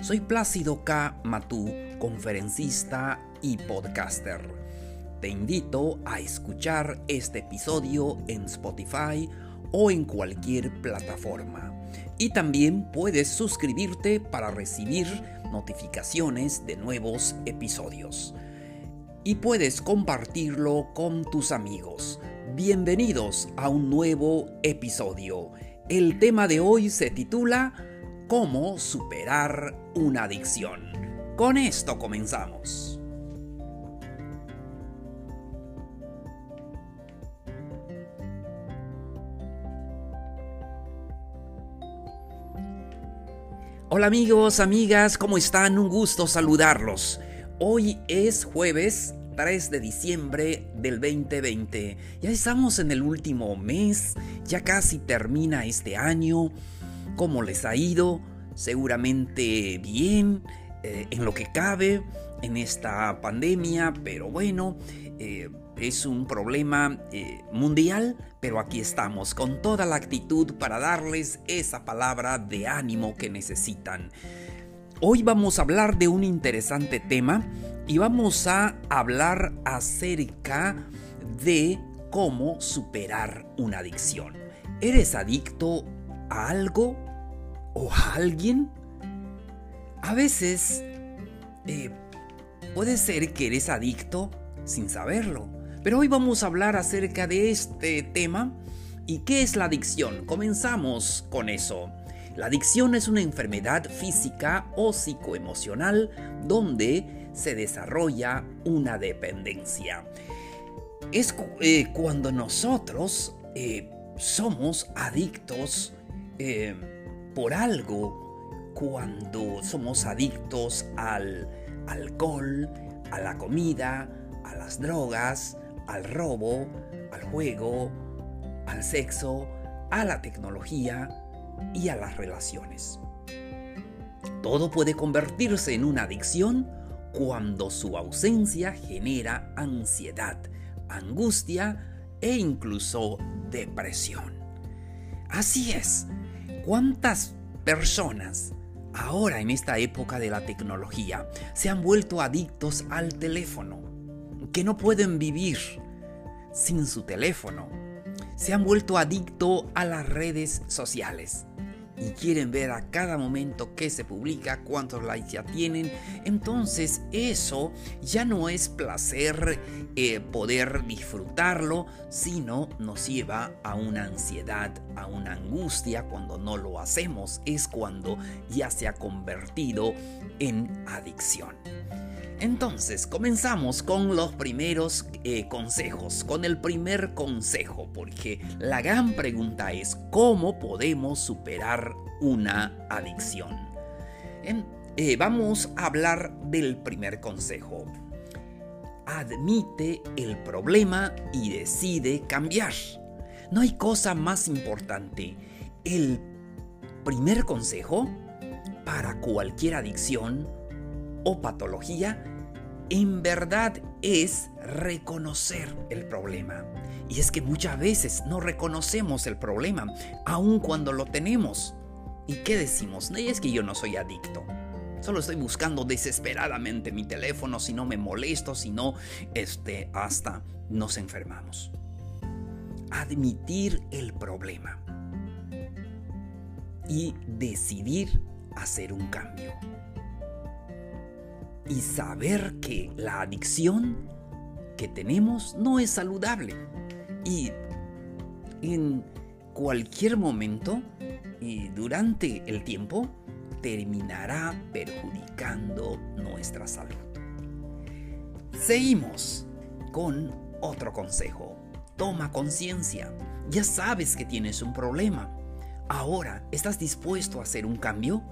Soy Plácido K. Matú, conferencista y podcaster. Te invito a escuchar este episodio en Spotify o en cualquier plataforma. Y también puedes suscribirte para recibir notificaciones de nuevos episodios. Y puedes compartirlo con tus amigos. Bienvenidos a un nuevo episodio. El tema de hoy se titula ¿Cómo superar una adicción? Con esto comenzamos. Hola amigos, amigas, ¿cómo están? Un gusto saludarlos. Hoy es jueves 3 de diciembre del 2020. Ya estamos en el último mes, ya casi termina este año. ¿Cómo les ha ido? Seguramente bien, eh, en lo que cabe, en esta pandemia, pero bueno, eh, es un problema eh, mundial, pero aquí estamos con toda la actitud para darles esa palabra de ánimo que necesitan. Hoy vamos a hablar de un interesante tema y vamos a hablar acerca de cómo superar una adicción. ¿Eres adicto a algo o alguien? A veces eh, puede ser que eres adicto sin saberlo. Pero hoy vamos a hablar acerca de este tema y qué es la adicción. Comenzamos con eso. La adicción es una enfermedad física o psicoemocional donde se desarrolla una dependencia. Es eh, cuando nosotros eh, somos adictos por algo, cuando somos adictos al alcohol, a la comida, a las drogas, al robo, al juego, al sexo, a la tecnología, y a las relaciones. Todo puede convertirse en una adicción cuando su ausencia genera ansiedad, angustia e incluso depresión. Así es, ¿cuántas personas ahora en esta época de la tecnología se han vuelto adictos al teléfono? Que no pueden vivir sin su teléfono. Se han vuelto adictos a las redes sociales y quieren ver a cada momento que se publica, cuántos likes ya tienen, entonces eso ya no es placer eh, poder disfrutarlo, sino nos lleva a una ansiedad, a una angustia cuando no lo hacemos, es cuando ya se ha convertido en adicción. Entonces, comenzamos con los primeros eh, consejos, con el primer consejo, porque la gran pregunta es cómo podemos superar una adicción. Eh, vamos a hablar del primer consejo. Admite el problema y decide cambiar. No hay cosa más importante. El primer consejo para cualquier adicción o patología en verdad es reconocer el problema. Y es que muchas veces no reconocemos el problema, aun cuando lo tenemos. ¿Y qué decimos? No es que yo no soy adicto. Solo estoy buscando desesperadamente mi teléfono, si no me molesto, si no, este, hasta nos enfermamos. Admitir el problema. Y decidir hacer un cambio y saber que la adicción que tenemos no es saludable. Y en cualquier momento y durante el tiempo terminará perjudicando nuestra salud. Seguimos con otro consejo. Toma conciencia. Ya sabes que tienes un problema. Ahora, ¿estás dispuesto a hacer un cambio?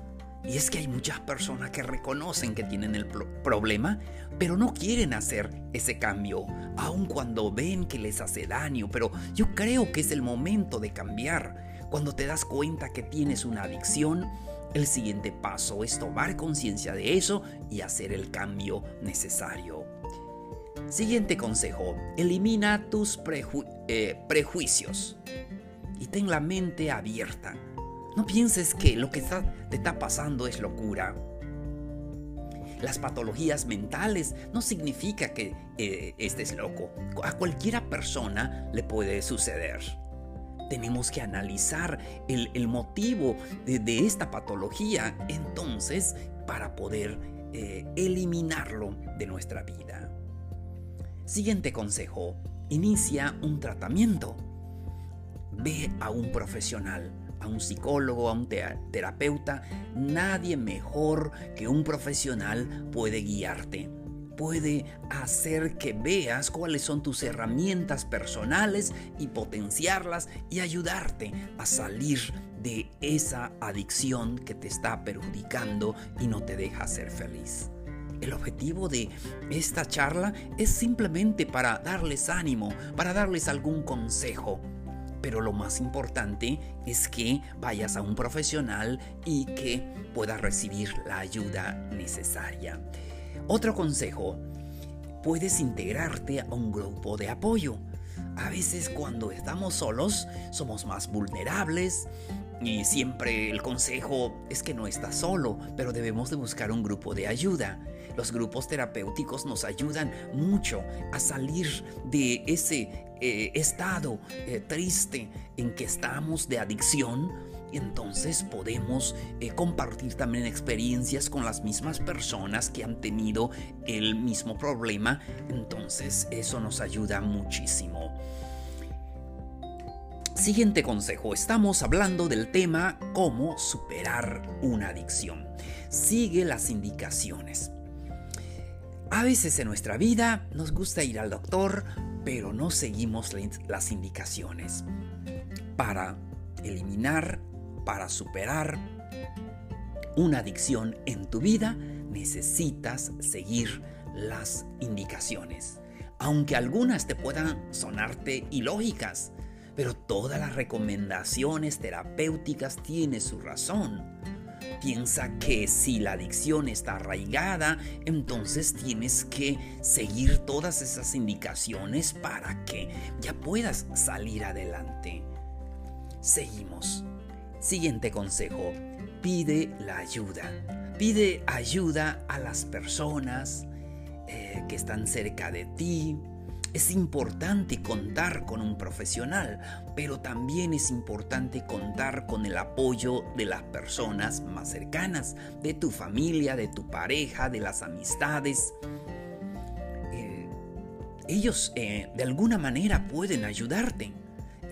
Y es que hay muchas personas que reconocen que tienen el problema, pero no quieren hacer ese cambio, aun cuando ven que les hace daño. Pero yo creo que es el momento de cambiar. Cuando te das cuenta que tienes una adicción, el siguiente paso es tomar conciencia de eso y hacer el cambio necesario. Siguiente consejo, elimina tus eh, prejuicios y ten la mente abierta. No pienses que lo que te está pasando es locura. Las patologías mentales no significa que eh, estés loco. A cualquiera persona le puede suceder. Tenemos que analizar el, motivo de, esta patología entonces para poder eh, eliminarlo de nuestra vida. Siguiente consejo. Inicia un tratamiento. Ve a un profesional a un psicólogo, a un terapeuta, nadie mejor que un profesional puede guiarte. Puede hacer que veas cuáles son tus herramientas personales y potenciarlas y ayudarte a salir de esa adicción que te está perjudicando y no te deja ser feliz. El objetivo de esta charla es simplemente para darles ánimo, para darles algún consejo pero lo más importante es que vayas a un profesional y que puedas recibir la ayuda necesaria. Otro consejo, puedes integrarte a un grupo de apoyo. A veces cuando estamos solos somos más vulnerables, y siempre el consejo es que no estás solo, pero debemos de buscar un grupo de ayuda. Los grupos terapéuticos nos ayudan mucho a salir de ese eh, estado eh, triste en que estamos de adicción. Entonces podemos eh, compartir también experiencias con las mismas personas que han tenido el mismo problema. Entonces eso nos ayuda muchísimo. Siguiente consejo, estamos hablando del tema cómo superar una adicción. Sigue las indicaciones. A veces en nuestra vida nos gusta ir al doctor, pero no seguimos las indicaciones. Para eliminar, para superar una adicción en tu vida, necesitas seguir las indicaciones. Aunque algunas te puedan sonarte ilógicas, pero todas las recomendaciones terapéuticas tienen su razón. Piensa que si la adicción está arraigada, entonces tienes que seguir todas esas indicaciones para que ya puedas salir adelante. Seguimos. Siguiente consejo. Pide la ayuda. Pide ayuda a las personas eh, que están cerca de ti, es importante contar con un profesional, pero también es importante contar con el apoyo de las personas más cercanas, de tu familia, de tu pareja, de las amistades. Eh, ellos eh, de alguna manera pueden ayudarte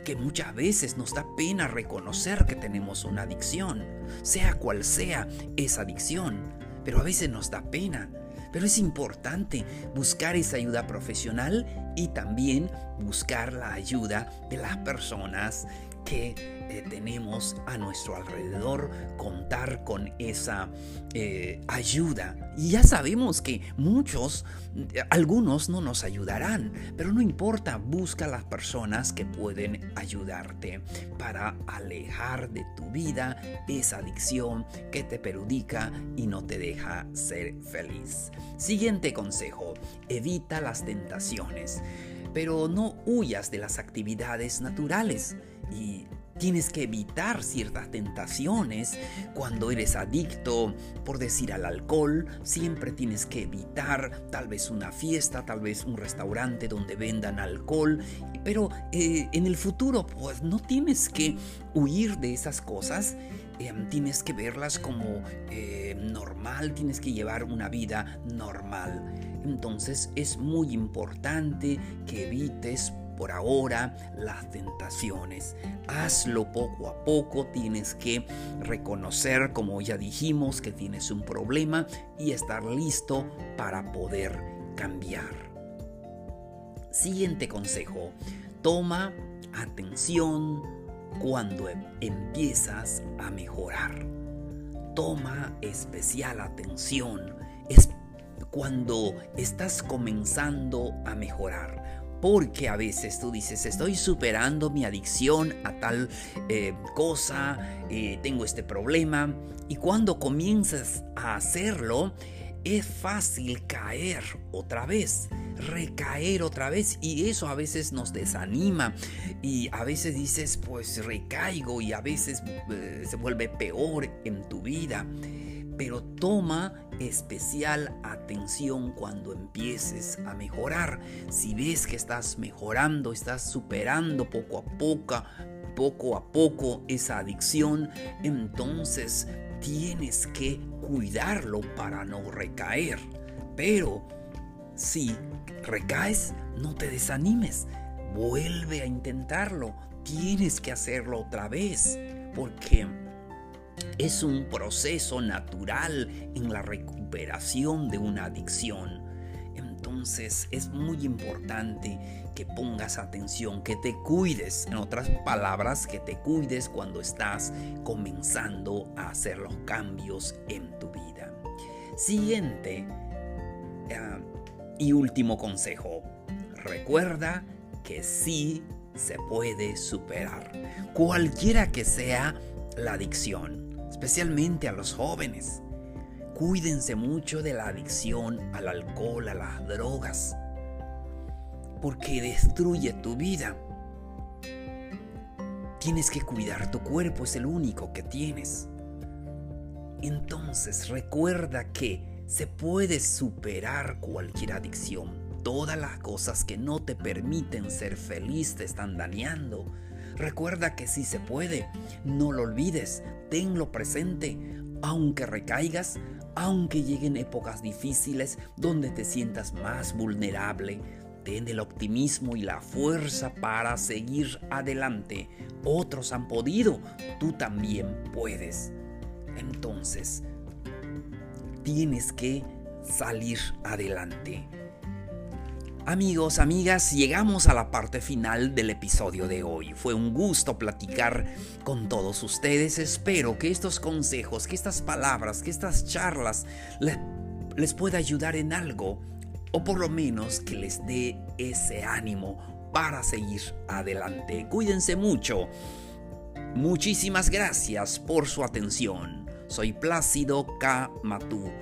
que muchas veces nos da pena reconocer que tenemos una adicción, sea cual sea esa adicción, pero a veces nos da pena pero es importante buscar esa ayuda profesional y también buscar la ayuda de las personas que eh, tenemos a nuestro alrededor, contar con esa eh, ayuda. Y ya sabemos que muchos, algunos no nos ayudarán, pero no importa, busca las personas que pueden ayudarte para alejar de tu vida esa adicción que te perjudica y no te deja ser feliz. Siguiente consejo, evita las tentaciones, pero no huyas de las actividades naturales y Tienes que evitar ciertas tentaciones cuando eres adicto, por decir al alcohol. Siempre tienes que evitar tal vez una fiesta, tal vez un restaurante donde vendan alcohol. Pero eh, en el futuro, pues no tienes que huir de esas cosas. Em, tienes que verlas como eh, normal, tienes que llevar una vida normal. Entonces es muy importante que evites por ahora las tentaciones. Hazlo poco a poco, tienes que reconocer, como ya dijimos, que tienes un problema y estar listo para poder cambiar. Siguiente consejo, toma atención cuando empiezas a mejorar. toma especial atención. Cuando estás comenzando a mejorar. Porque a veces tú dices, estoy superando mi adicción a tal eh, cosa, eh, tengo este problema. Y cuando comienzas a hacerlo, es fácil caer otra vez, recaer otra vez y eso a veces nos desanima y a veces dices pues recaigo y a veces eh, se vuelve peor en tu vida. Pero toma especial atención cuando empieces a mejorar. Si ves que estás mejorando, estás superando poco a poco, poco a poco esa adicción, entonces tienes que cuidarlo para no recaer. Pero si recaes, no te desanimes. Vuelve a intentarlo. Tienes que hacerlo otra vez. Porque es un proceso natural en la recuperación de una adicción. Entonces es muy importante que pongas atención, que te cuides, en otras palabras, que te cuides cuando estás comenzando a hacer los cambios en tu vida. Siguiente ah, y último consejo. Recuerda que sí se puede superar, cualquiera que sea la adicción, especialmente a los jóvenes. Cuídense mucho de la adicción al alcohol, a las drogas, porque destruye tu vida. Tienes que cuidar tu cuerpo, es el único que tienes. Entonces recuerda que se puede superar cualquier adicción. Todas las cosas que no te permiten ser feliz te están dañando. Recuerda que sí se puede. No lo olvides. Tenlo presente. Aunque recaigas, aunque lleguen épocas difíciles donde te sientas más vulnerable, ten el optimismo y la fuerza para seguir adelante. Otros han podido, tú también puedes. Entonces, tienes que salir adelante. Amigos, amigas, llegamos a la parte final del episodio de hoy. Fue un gusto platicar con todos ustedes. Espero que estos consejos, que estas palabras, que estas charlas les, pueda ayudar en algo o por lo menos que les dé ese ánimo para seguir adelante. Cuídense mucho. Muchísimas gracias por su atención. Soy Plácido K. Matú.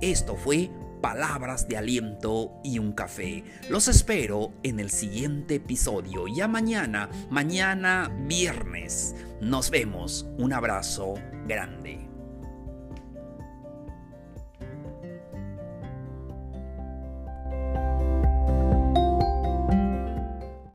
Esto fue palabras de aliento y un café. Los espero en el siguiente episodio. Ya mañana, mañana viernes. Nos vemos. Un abrazo grande.